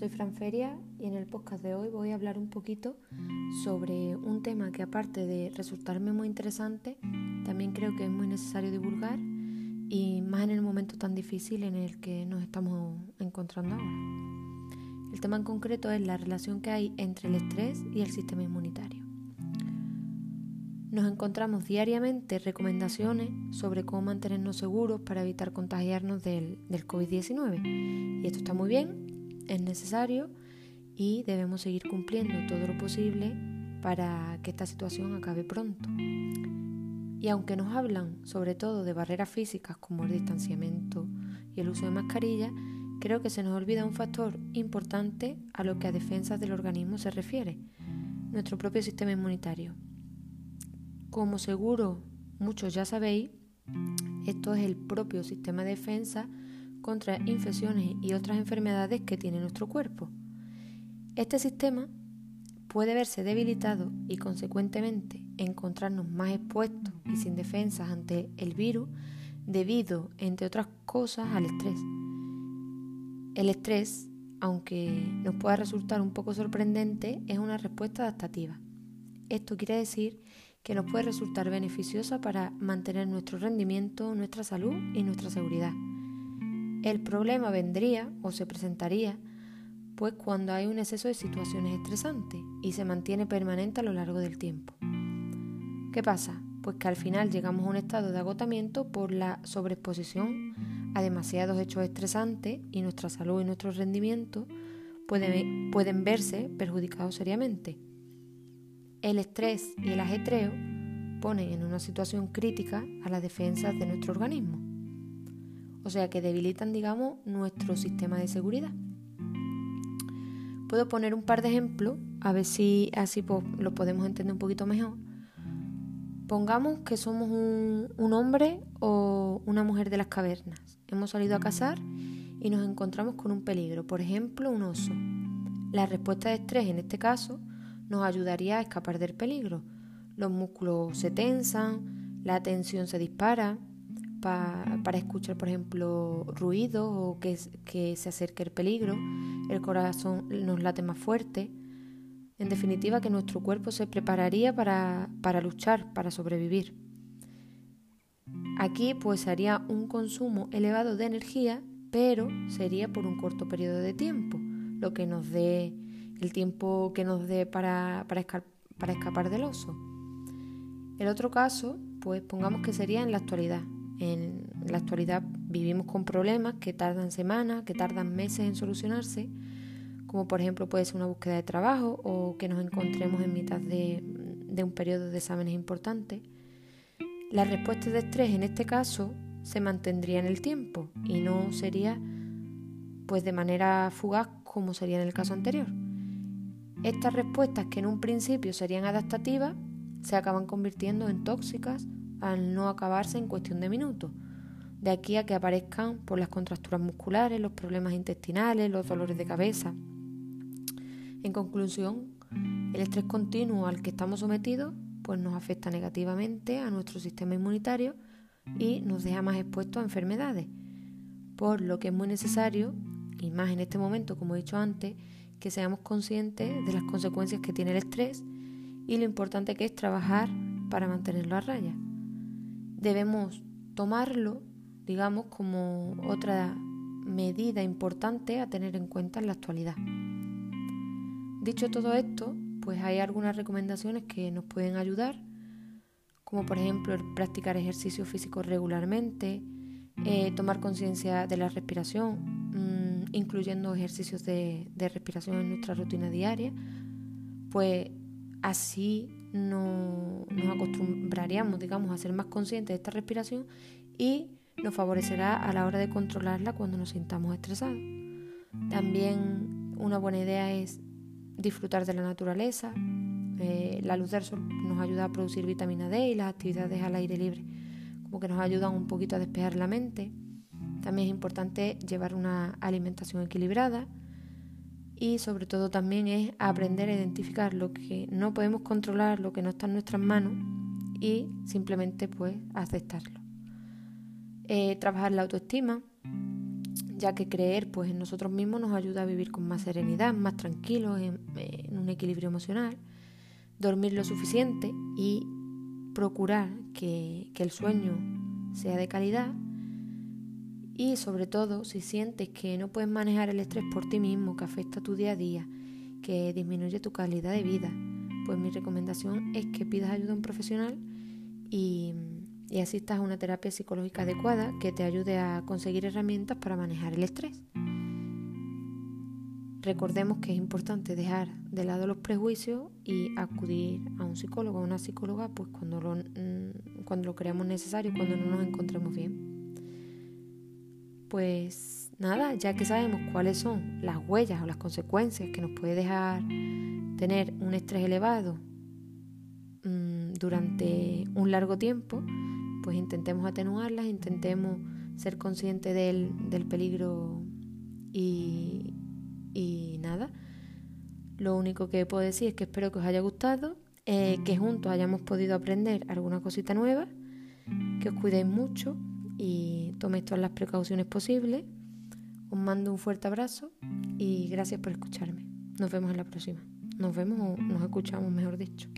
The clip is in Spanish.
soy Fran Feria y en el podcast de hoy voy a hablar un poquito sobre un tema que aparte de resultarme muy interesante, también creo que es muy necesario divulgar y más en el momento tan difícil en el que nos estamos encontrando ahora. El tema en concreto es la relación que hay entre el estrés y el sistema inmunitario. Nos encontramos diariamente recomendaciones sobre cómo mantenernos seguros para evitar contagiarnos del, del COVID-19. Y esto está muy bien, es necesario y debemos seguir cumpliendo todo lo posible para que esta situación acabe pronto. Y aunque nos hablan sobre todo de barreras físicas como el distanciamiento y el uso de mascarilla, creo que se nos olvida un factor importante a lo que a defensas del organismo se refiere, nuestro propio sistema inmunitario. Como seguro muchos ya sabéis, esto es el propio sistema de defensa contra infecciones y otras enfermedades que tiene nuestro cuerpo. Este sistema puede verse debilitado y consecuentemente encontrarnos más expuestos y sin defensas ante el virus debido, entre otras cosas, al estrés. El estrés, aunque nos pueda resultar un poco sorprendente, es una respuesta adaptativa. Esto quiere decir que nos puede resultar beneficiosa para mantener nuestro rendimiento, nuestra salud y nuestra seguridad. El problema vendría o se presentaría pues cuando hay un exceso de situaciones estresantes y se mantiene permanente a lo largo del tiempo. ¿Qué pasa? Pues que al final llegamos a un estado de agotamiento por la sobreexposición a demasiados hechos estresantes y nuestra salud y nuestro rendimiento pueden, pueden verse perjudicados seriamente. El estrés y el ajetreo ponen en una situación crítica a las defensas de nuestro organismo o sea que debilitan, digamos, nuestro sistema de seguridad. Puedo poner un par de ejemplos, a ver si así lo podemos entender un poquito mejor. Pongamos que somos un, un hombre o una mujer de las cavernas. Hemos salido a cazar y nos encontramos con un peligro, por ejemplo, un oso. La respuesta de estrés en este caso nos ayudaría a escapar del peligro. Los músculos se tensan, la tensión se dispara, para escuchar, por ejemplo, ruidos o que, que se acerque el peligro, el corazón nos late más fuerte. En definitiva, que nuestro cuerpo se prepararía para, para luchar, para sobrevivir. Aquí pues haría un consumo elevado de energía, pero sería por un corto periodo de tiempo, lo que nos dé el tiempo que nos dé para, para, para escapar del oso. El otro caso, pues pongamos que sería en la actualidad, en la actualidad vivimos con problemas que tardan semanas, que tardan meses en solucionarse, como por ejemplo puede ser una búsqueda de trabajo o que nos encontremos en mitad de, un periodo de exámenes importantes. La respuesta de estrés en este caso se mantendría en el tiempo y no sería pues de manera fugaz como sería en el caso anterior. Estas respuestas que en un principio serían adaptativas se acaban convirtiendo en tóxicas al no acabarse en cuestión de minutos. De aquí a que aparezcan por las contracturas musculares, los problemas intestinales, los dolores de cabeza. En conclusión, el estrés continuo al que estamos sometidos pues nos afecta negativamente a nuestro sistema inmunitario y nos deja más expuestos a enfermedades. Por lo que es muy necesario, y más en este momento, como he dicho antes, que seamos conscientes de las consecuencias que tiene el estrés y lo importante que es trabajar para mantenerlo a raya debemos tomarlo, digamos, como otra medida importante a tener en cuenta en la actualidad. Dicho todo esto, pues hay algunas recomendaciones que nos pueden ayudar, como por ejemplo el practicar ejercicio físico regularmente, eh, tomar conciencia de la respiración, mm, incluyendo ejercicios de, de respiración en nuestra rutina diaria, pues así no, nos acostumbraríamos, digamos, a ser más conscientes de esta respiración y nos favorecerá a la hora de controlarla cuando nos sintamos estresados. También una buena idea es disfrutar de la naturaleza. Eh, la luz del sol nos ayuda a producir vitamina D y las actividades al aire libre como que nos ayudan un poquito a despejar la mente. También es importante llevar una alimentación equilibrada y sobre todo también es aprender a identificar lo que no podemos controlar, lo que no está en nuestras manos y simplemente pues aceptarlo. Eh, trabajar la autoestima, ya que creer pues, en nosotros mismos nos ayuda a vivir con más serenidad, más tranquilos, en, un equilibrio emocional, dormir lo suficiente y procurar que, que el sueño sea de calidad y sobre todo si sientes que no puedes manejar el estrés por ti mismo, que afecta tu día a día, que disminuye tu calidad de vida, pues mi recomendación es que pidas ayuda a un profesional y asistas a una terapia psicológica adecuada que te ayude a conseguir herramientas para manejar el estrés. Recordemos que es importante dejar de lado los prejuicios y acudir a un psicólogo o una psicóloga pues cuando lo, mm, cuando lo creamos necesario, cuando no nos encontremos bien. Pues nada, ya que sabemos cuáles son las huellas o las consecuencias que nos puede dejar tener un estrés elevado mm, durante un largo tiempo, pues intentemos atenuarlas, intentemos ser conscientes del, peligro y, y, nada. Lo único que puedo decir es que espero que os haya gustado, eh, que juntos hayamos podido aprender alguna cosita nueva, que os cuidéis mucho y toméis todas las precauciones posibles. Os mando un fuerte abrazo y gracias por escucharme. Nos vemos en la próxima. Nos vemos o nos escuchamos, mejor dicho.